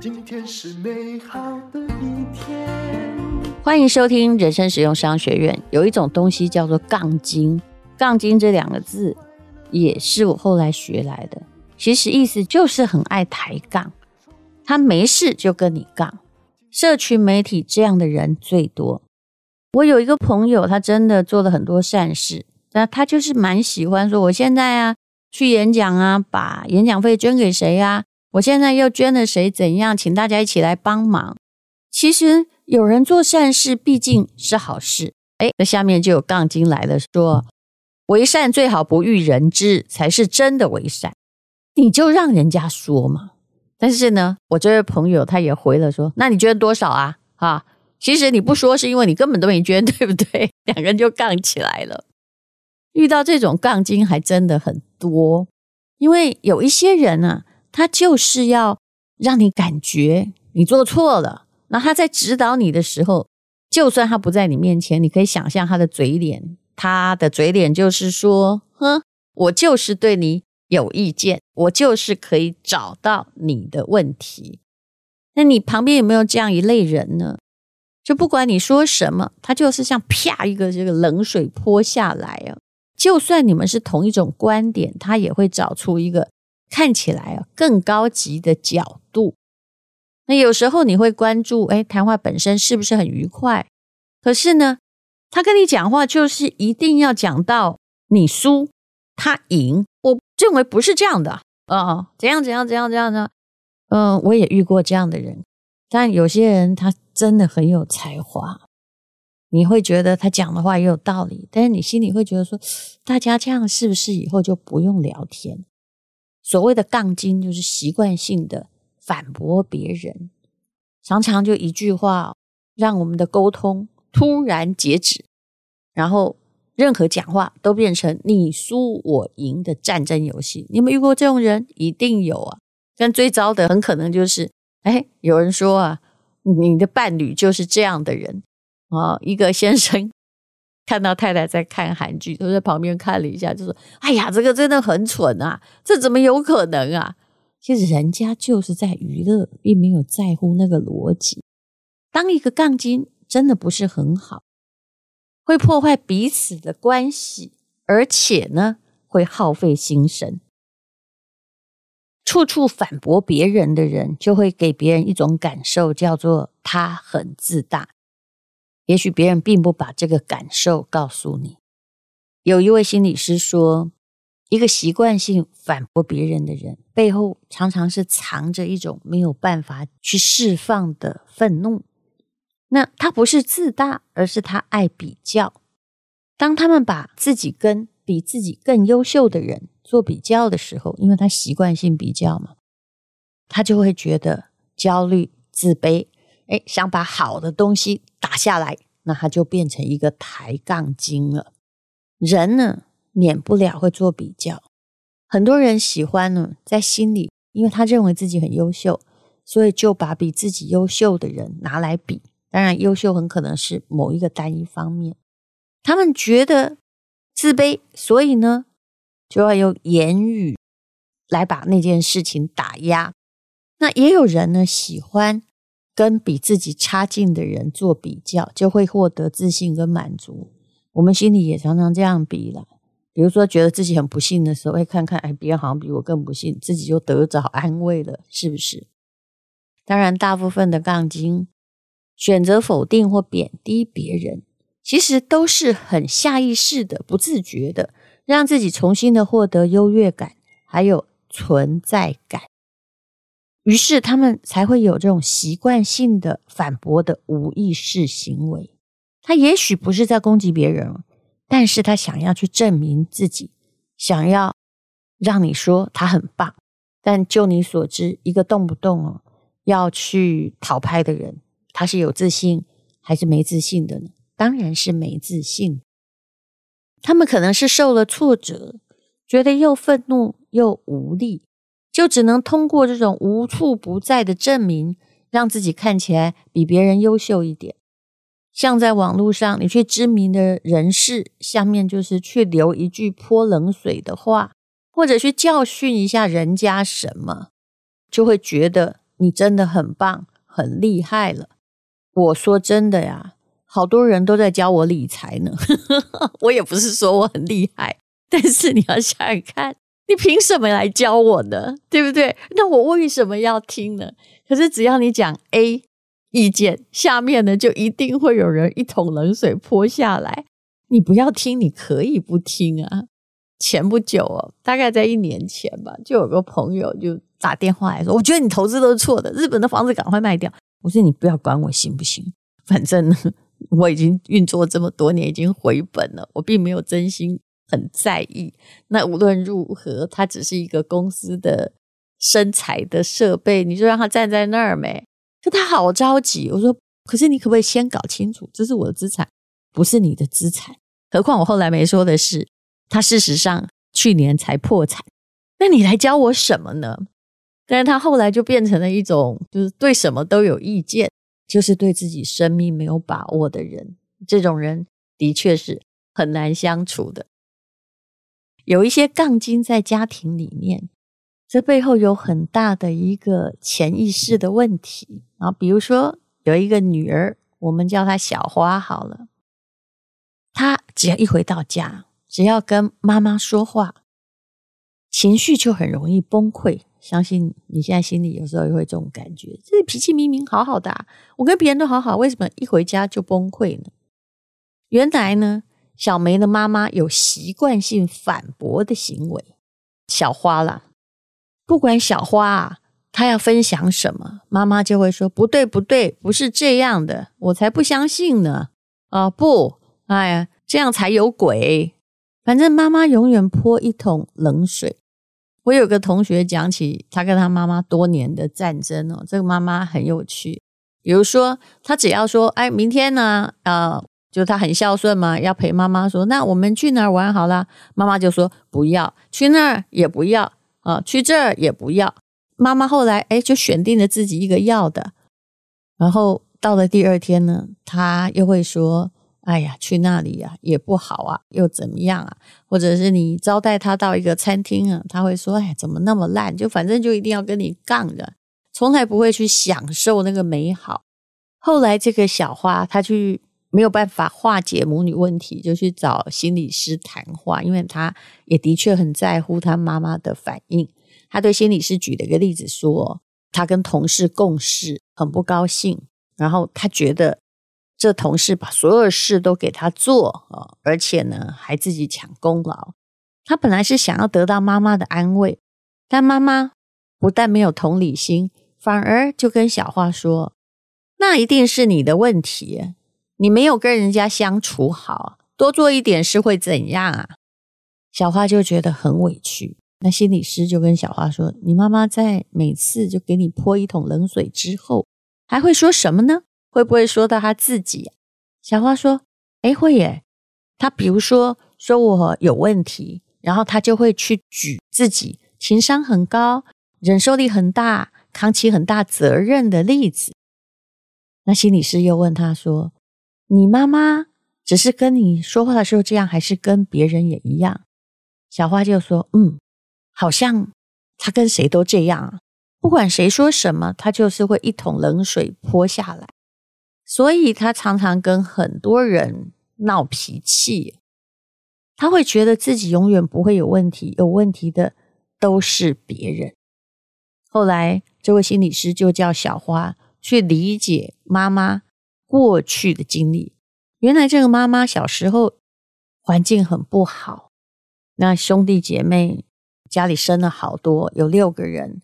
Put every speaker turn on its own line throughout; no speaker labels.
今天是美好的一天。
欢迎收听人生实用商学院。有一种东西叫做杠精，杠精这两个字也是我后来学来的。其实意思就是很爱抬杠，他没事就跟你杠。社群媒体这样的人最多。我有一个朋友，他真的做了很多善事，那他就是蛮喜欢说，我现在啊去演讲啊，把演讲费捐给谁啊？我现在又捐了谁？怎样？请大家一起来帮忙。其实。有人做善事，毕竟是好事。哎，那下面就有杠精来了，说为善最好不欲人知，才是真的为善。你就让人家说嘛。但是呢，我这位朋友他也回了说，那你捐多少啊？啊，其实你不说是因为你根本都没捐，对不对？两个人就杠起来了。遇到这种杠精还真的很多，因为有一些人啊，他就是要让你感觉你做错了。那他在指导你的时候，就算他不在你面前，你可以想象他的嘴脸，他的嘴脸就是说：“哼，我就是对你有意见，我就是可以找到你的问题。”那你旁边有没有这样一类人呢？就不管你说什么，他就是像啪一个这个冷水泼下来啊！就算你们是同一种观点，他也会找出一个看起来啊更高级的角度。那有时候你会关注，哎，谈话本身是不是很愉快？可是呢，他跟你讲话就是一定要讲到你输他赢。我认为不是这样的啊、怎样怎样怎样怎样呢？嗯，我也遇过这样的人，但有些人他真的很有才华，你会觉得他讲的话也有道理，但是你心里会觉得说，大家这样是不是以后就不用聊天？所谓的杠精就是习惯性的。反驳别人，常常就一句话，让我们的沟通突然截止，然后任何讲话都变成你输我赢的战争游戏。你有遇过这种人？一定有啊！但最糟的很可能就是，哎，有人说啊，你的伴侣就是这样的人啊。一个先生看到太太在看韩剧，他在旁边看了一下，就说：“哎呀，这个真的很蠢啊，这怎么有可能啊？”其实人家就是在娱乐，并没有在乎那个逻辑。当一个杠精真的不是很好，会破坏彼此的关系，而且呢，会耗费心神。处处反驳别人的人，就会给别人一种感受，叫做他很自大。也许别人并不把这个感受告诉你。有一位心理师说，一个习惯性反驳别人的人，背后常常是藏着一种没有办法去释放的愤怒。那他不是自大，而是他爱比较。当他们把自己跟比自己更优秀的人做比较的时候，因为他习惯性比较嘛，他就会觉得焦虑、自卑，哎，想把好的东西打下来，那他就变成一个抬杠精了。人呢？免不了会做比较，很多人喜欢呢，在心里，因为他认为自己很优秀，所以就把比自己优秀的人拿来比。当然，优秀很可能是某一个单一方面。他们觉得自卑，所以呢，就要用言语来把那件事情打压。那也有人呢，喜欢跟比自己差劲的人做比较，就会获得自信跟满足。我们心里也常常这样比了。比如说，觉得自己很不幸的时候，会看看，哎，别人好像比我更不幸，自己就得着安慰了，是不是？当然，大部分的杠精选择否定或贬低别人，其实都是很下意识的、不自觉的，让自己重新的获得优越感，还有存在感。于是，他们才会有这种习惯性的反驳的无意识行为。他也许不是在攻击别人。但是他想要去证明自己，想要让你说他很棒。但就你所知，一个动不动哦要去讨拍的人，他是有自信还是没自信的呢？当然是没自信。他们可能是受了挫折，觉得又愤怒又无力，就只能通过这种无处不在的证明，让自己看起来比别人优秀一点。像在网络上，你去知名的人士下面，就是去留一句泼冷水的话，或者去教训一下人家什么，就会觉得你真的很棒、很厉害了。我说真的呀，好多人都在教我理财呢。我也不是说我很厉害，但是你要想想看，你凭什么来教我呢？对不对？那我为什么要听呢？可是只要你讲 A 意见，下面呢就一定会有人一桶冷水泼下来。你不要听，你可以不听啊。前不久哦，大概在一年前吧，就有个朋友就打电话来说：“我觉得你投资都是错的，日本的房子赶快卖掉。”我说：“你不要管我行不行？反正，我已经运作这么多年，已经回本了，我并没有真心很在意。那无论如何，它只是一个公司的。”生财的设备，你就让他站在那儿没？可他好着急。我说，可是你可不可以先搞清楚，这是我的资产，不是你的资产。何况我后来没说的是，他事实上去年才破产。那你来教我什么呢？但是他后来就变成了一种，就是对什么都有意见，就是对自己生命没有把握的人。这种人的确是很难相处的。有一些杠精在家庭里面。这背后有很大的一个潜意识的问题啊，比如说有一个女儿，我们叫她小花好了，她只要一回到家，只要跟妈妈说话，情绪就很容易崩溃。相信你现在心里有时候也会这种感觉，这脾气明明好好的，我跟别人都好好，为什么一回家就崩溃呢？原来呢，小梅的妈妈有习惯性反驳的行为，小花啦。不管小花啊，她要分享什么，妈妈就会说不对不对，不是这样的，我才不相信呢！啊不，哎呀，这样才有鬼！反正妈妈永远泼一桶冷水。我有个同学讲起他跟他妈妈多年的战争哦，这个妈妈很有趣。比如说，他只要说，哎，明天呢，啊，就他很孝顺嘛，要陪妈妈说，那我们去哪儿玩好了？妈妈就说不要，去那儿也不要。啊，去这儿也不要。妈妈后来哎，就选定了自己一个要的。然后到了第二天呢，他又会说：“哎呀，去那里呀也不好啊，又怎么样啊？”或者是你招待他到一个餐厅啊，他会说：“哎，怎么那么烂？就反正就一定要跟你杠着，从来不会去享受那个美好。”后来这个小花她去没有办法化解母女问题，就去找心理师谈话，因为他也的确很在乎他妈妈的反应。他对心理师举了一个例子说，他跟同事共事很不高兴，然后他觉得这同事把所有事都给他做啊，而且呢还自己抢功劳。他本来是想要得到妈妈的安慰，但妈妈不但没有同理心，反而就跟小花说：“那一定是你的问题。”你没有跟人家相处好，多做一点事会怎样啊？小花就觉得很委屈。那心理师就跟小花说：“你妈妈在每次就给你泼一桶冷水之后，还会说什么呢？会不会说到她自己？”小花说：“哎，会耶。她比如说说我有问题，然后她就会去举自己情商很高、忍受力很大、扛起很大责任的例子。”那心理师又问她说，你妈妈只是跟你说话的时候这样，还是跟别人也一样？小花就说：“嗯，好像她跟谁都这样啊，不管谁说什么，她就是会一桶冷水泼下来。所以她常常跟很多人闹脾气，她会觉得自己永远不会有问题，有问题的都是别人。后来这位心理师就叫小花去理解妈妈。”过去的经历，原来这个妈妈小时候环境很不好，那兄弟姐妹家里生了好多，有六个人，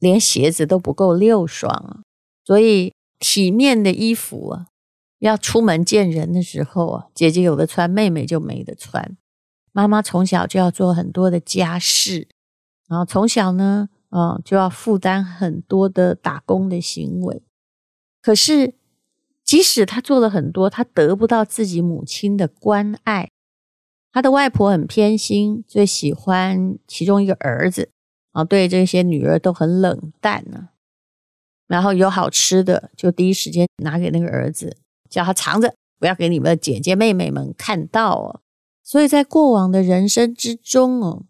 连鞋子都不够六双，所以体面的衣服啊，要出门见人的时候啊，姐姐有的穿，妹妹就没得穿。妈妈从小就要做很多的家事，然后从小呢，嗯，就要负担很多的打工的行为，可是。即使他做了很多，他得不到自己母亲的关爱。他的外婆很偏心，最喜欢其中一个儿子，啊，对这些女儿都很冷淡呢。然后有好吃的，就第一时间拿给那个儿子，叫他藏着，不要给你们的姐姐妹妹们看到哦。所以在过往的人生之中哦，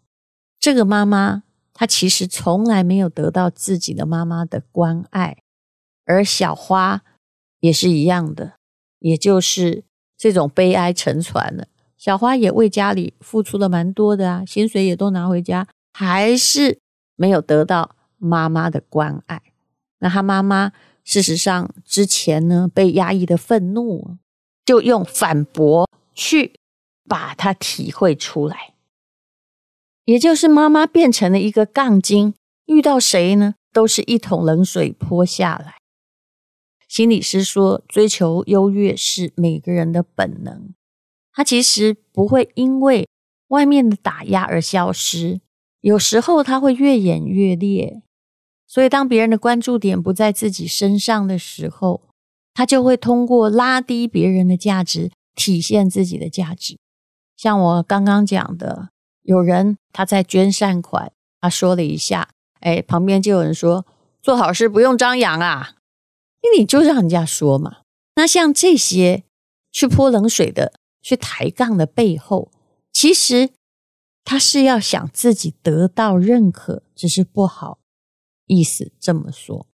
这个妈妈她其实从来没有得到自己的妈妈的关爱，而小花也是一样的，也就是这种悲哀沉船了。小花也为家里付出了蛮多的啊，薪水也都拿回家，还是没有得到妈妈的关爱。那她妈妈事实上之前呢，被压抑的愤怒，就用反驳去把它体会出来，也就是妈妈变成了一个杠精，遇到谁呢，都是一桶冷水泼下来。心理师说，追求优越是每个人的本能。他其实不会因为外面的打压而消失，有时候他会越演越烈。所以，当别人的关注点不在自己身上的时候，他就会通过拉低别人的价值，体现自己的价值。像我刚刚讲的，有人他在捐善款，他说了一下，哎，旁边就有人说：“做好事不用张扬啊，因为你就让人家说嘛。”那像这些去泼冷水的。去抬杠的背后，其实他是要想自己得到认可，只是不好意思这么说。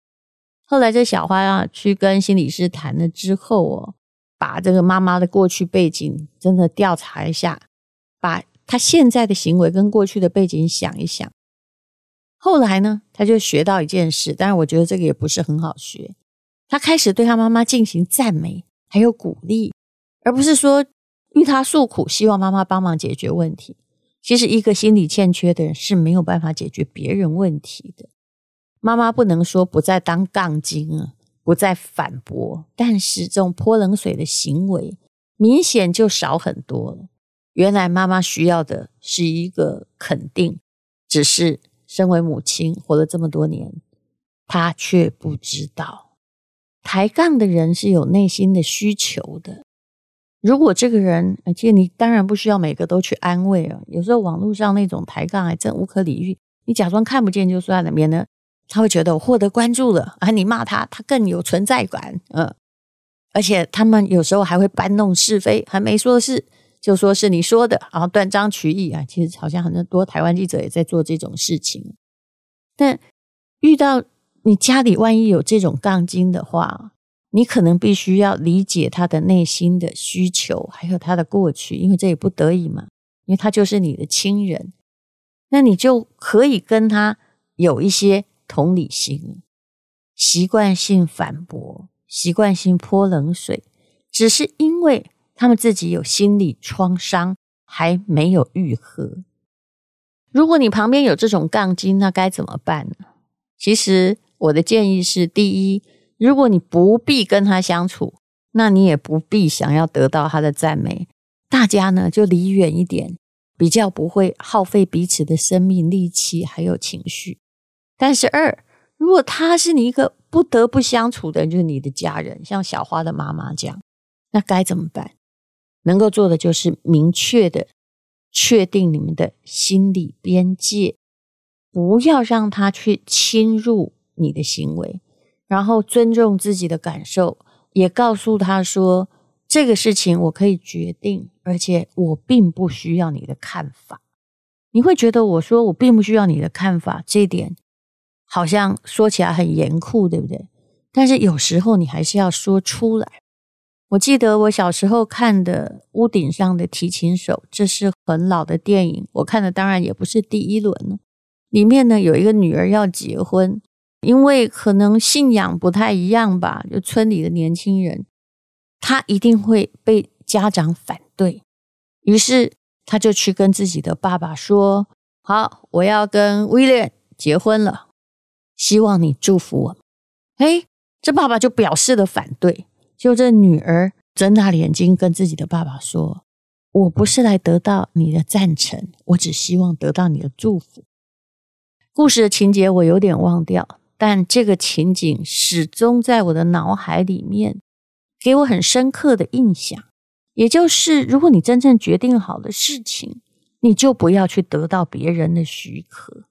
后来这小花啊，去跟心理师谈了之后哦，把这个妈妈的过去背景真的调查一下，把她现在的行为跟过去的背景想一想。后来呢，他就学到一件事，但是我觉得这个也不是很好学。他开始对他妈妈进行赞美，还有鼓励，而不是说。替他诉苦，希望妈妈帮忙解决问题。其实，一个心理欠缺的人是没有办法解决别人问题的。妈妈不能说不再当杠精啊，不再反驳，但是这种泼冷水的行为明显就少很多了。原来妈妈需要的是一个肯定，只是身为母亲活了这么多年，她却不知道，抬杠的人是有内心的需求的。如果这个人，而且你当然不需要每个都去安慰啊。有时候网络上那种抬杠还真无可理喻，你假装看不见就算了，免得他会觉得我获得关注了啊。你骂他，他更有存在感，嗯。而且他们有时候还会搬弄是非，还没说是就说是你说的，然后断章取义啊。其实好像很多台湾记者也在做这种事情。但遇到你家里万一有这种杠精的话，你可能必须要理解他的内心的需求，还有他的过去，因为这也不得已嘛，因为他就是你的亲人，那你就可以跟他有一些同理心。习惯性反驳，习惯性泼冷水，只是因为他们自己有心理创伤还没有愈合。如果你旁边有这种杠精，那该怎么办呢？其实我的建议是：第一。如果你不必跟他相处，那你也不必想要得到他的赞美。大家呢就离远一点，比较不会耗费彼此的生命力气还有情绪。但是二，如果他是你一个不得不相处的，就是你的家人，像小花的妈妈这样，那该怎么办？能够做的就是明确的确定你们的心理边界，不要让他去侵入你的行为。然后尊重自己的感受，也告诉他说：“这个事情我可以决定，而且我并不需要你的看法。”你会觉得我说我并不需要你的看法，这一点好像说起来很严酷，对不对？但是有时候你还是要说出来。我记得我小时候看的《屋顶上的提琴手》，这是很老的电影，我看的当然也不是第一轮了。里面呢有一个女儿要结婚。因为可能信仰不太一样吧，就村里的年轻人，他一定会被家长反对。于是他就去跟自己的爸爸说：“好，我要跟威廉结婚了，希望你祝福我。”哎，这爸爸就表示了反对。就这女儿睁大眼睛跟自己的爸爸说：“我不是来得到你的赞成，我只希望得到你的祝福。”故事的情节我有点忘掉。但这个情景始终在我的脑海里面，给我很深刻的印象。也就是，如果你真正决定好的事情，你就不要去得到别人的许可。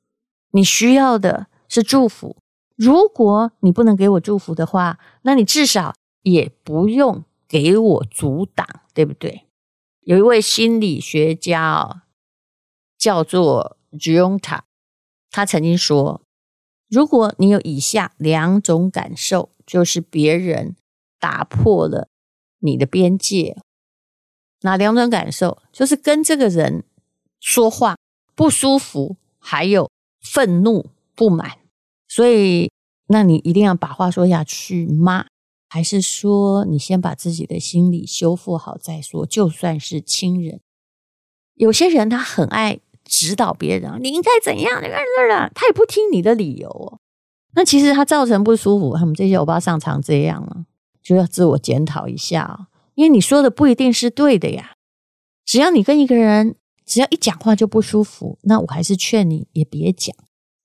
你需要的是祝福。如果你不能给我祝福的话，那你至少也不用给我阻挡，对不对？有一位心理学家，叫做 Giunta，他曾经说：“如果你有以下两种感受，就是别人打破了你的边界。哪两种感受？就是跟这个人说话不舒服，还有愤怒不满。所以，那你一定要把话说下去吗？还是说你先把自己的心理修复好再说？就算是亲人。”有些人他很爱指导别人，你应该怎样？你看这儿，他也不听你的理由哦。那其实他造成不舒服，他们这些欧巴上常这样了，就要自我检讨一下哦。因为你说的不一定是对的呀。只要你跟一个人，只要一讲话就不舒服，那我还是劝你也别讲。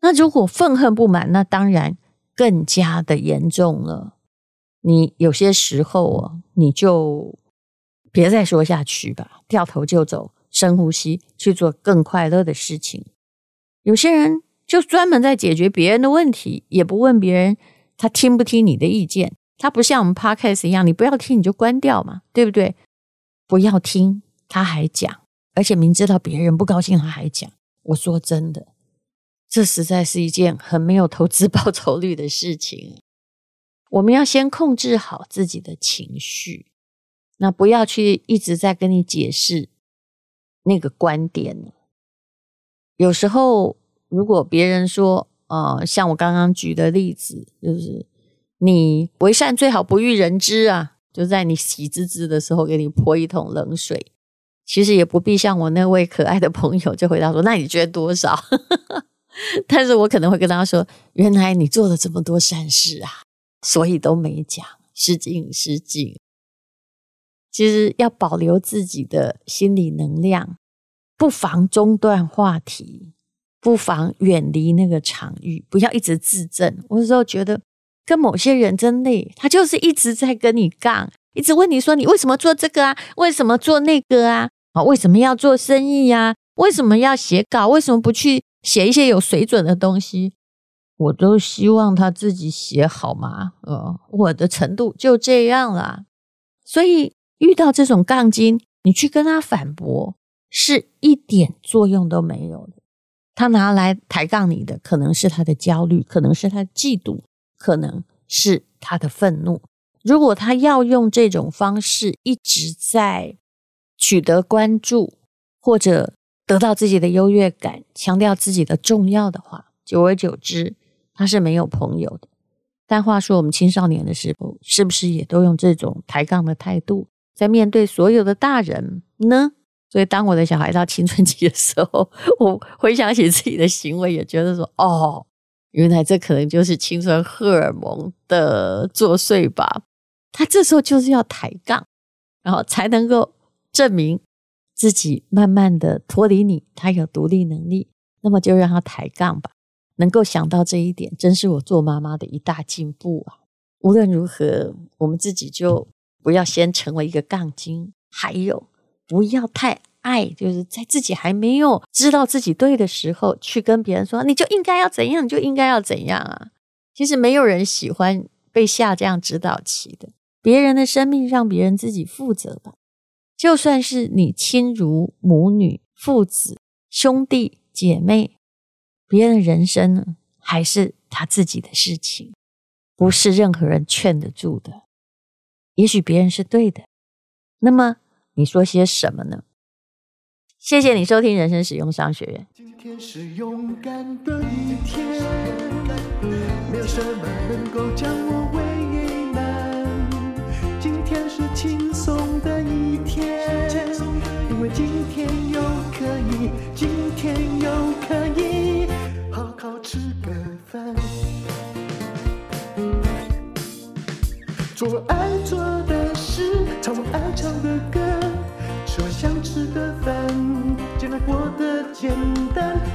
那如果愤恨不满，那当然更加的严重了。你有些时候哦，你就别再说下去吧，掉头就走。深呼吸，去做更快乐的事情。有些人就专门在解决别人的问题，也不问别人他听不听你的意见。他不像我们 Podcast 一样，你不要听你就关掉嘛，对不对？不要听他还讲，而且明知道别人不高兴他还讲。我说真的，这实在是一件很没有投资报酬率的事情。我们要先控制好自己的情绪，那不要去一直在跟你解释。那个观点呢？有时候如果别人说，呃，像我刚刚举的例子，就是你为善最好不欲人知啊，就在你喜滋滋的时候给你泼一桶冷水。其实也不必像我那位可爱的朋友就回答说，那你捐多少？但是我可能会跟他说，原来你做了这么多善事啊，所以都没讲，失敬失敬。其实要保留自己的心理能量，不妨中断话题，不妨远离那个场域，不要一直自证。我有时候觉得跟某些人真累，他就是一直在跟你杠，一直问你说，你为什么做这个啊？为什么做那个啊？啊，为什么要做生意呀？为什么要写稿？为什么不去写一些有水准的东西？我都希望他自己写好嘛。呃，我的程度就这样啦，所以。遇到这种杠精，你去跟他反驳，是一点作用都没有的。他拿来抬杠你的，可能是他的焦虑，可能是他的嫉妒，可能是他的愤怒。如果他要用这种方式一直在取得关注，或者得到自己的优越感，强调自己的重要的话，久而久之，他是没有朋友的。但话说，我们青少年的时候，是不是也都用这种抬杠的态度？在面对所有的大人呢？所以当我的小孩到青春期的时候，我回想起自己的行为，也觉得说：哦，原来这可能就是青春荷尔蒙的作祟吧。他这时候就是要抬杠，然后才能够证明自己慢慢的脱离你，他有独立能力。那么就让他抬杠吧。能够想到这一点，真是我做妈妈的一大进步啊！无论如何，我们自己就。不要先成为一个杠精，还有不要太爱，就是在自己还没有知道自己对的时候，去跟别人说你就应该要怎样，你就应该要怎样啊！其实没有人喜欢被下这样指导棋的。别人的生命让别人自己负责吧。就算是你亲如母女、父子、兄弟姐妹，别人的人生呢，还是他自己的事情，不是任何人劝得住的。也许别人是对的，那么你说些什么呢？谢谢你收听人生使用商学院。
今天是勇敢的一天，没有什么能够将我为难。今天是轻松的一天，因为今天又可以，今天又可以好好吃个饭。做爱做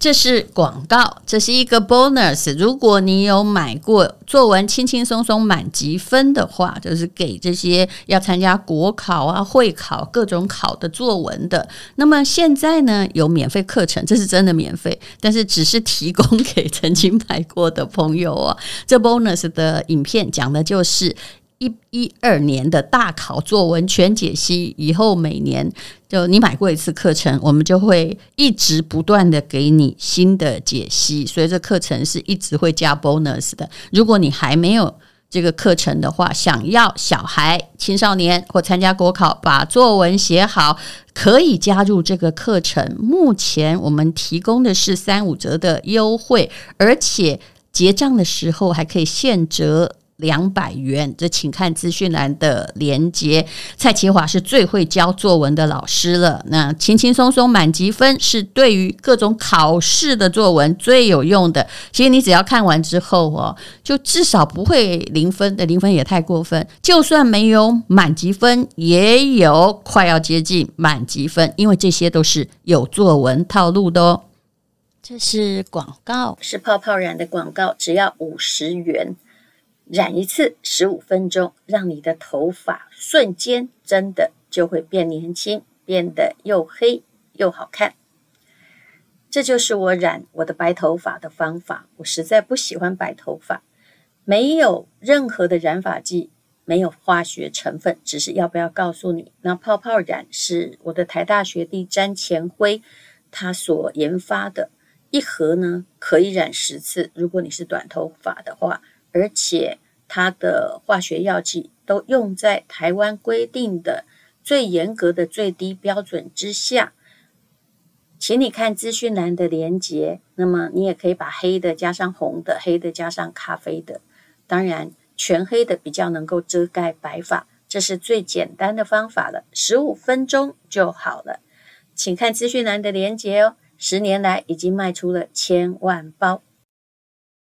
这是广告，这是一个 bonus。如果你有买过作文轻轻松松满级分的话，就是给这些要参加国考啊、会考各种考的作文的。那么现在呢，有免费课程，这是真的免费，但是只是提供给曾经买过的朋友哦。这 bonus 的影片讲的就是。一一二年的大考作文全解析，以后每年就你买过一次课程，我们就会一直不断的给你新的解析，所以这课程是一直会加 bonus 的。如果你还没有这个课程的话，想要小孩、青少年或参加国考把作文写好，可以加入这个课程。目前我们提供的是三五折的优惠，而且结账的时候还可以现折。两百元，这请看资讯栏的连接。蔡淇华是最会教作文的老师了，那轻轻松松满级分是对于各种考试的作文最有用的。其实你只要看完之后哦，就至少不会零分的，零分也太过分。就算没有满级分，也有快要接近满级分，因为这些都是有作文套路的哦。这是广告，
是泡泡染的广告，只要五十元。染一次十五分钟，让你的头发瞬间真的就会变年轻，变得又黑又好看。这就是我染我的白头发的方法。我实在不喜欢白头发，没有任何的染发剂，没有化学成分，只是要不要告诉你，那泡泡染是我的台大学弟詹前辉他所研发的，一盒呢可以染十次，如果你是短头发的话。而且它的化学药剂都用在台湾规定的最严格的最低标准之下，请你看资讯栏的连接。那么你也可以把黑的加上红的，黑的加上咖啡的，当然全黑的比较能够遮盖白发，这是最简单的方法了，十五分钟就好了。请看资讯栏的连接哦。十年来已经卖出了千万包。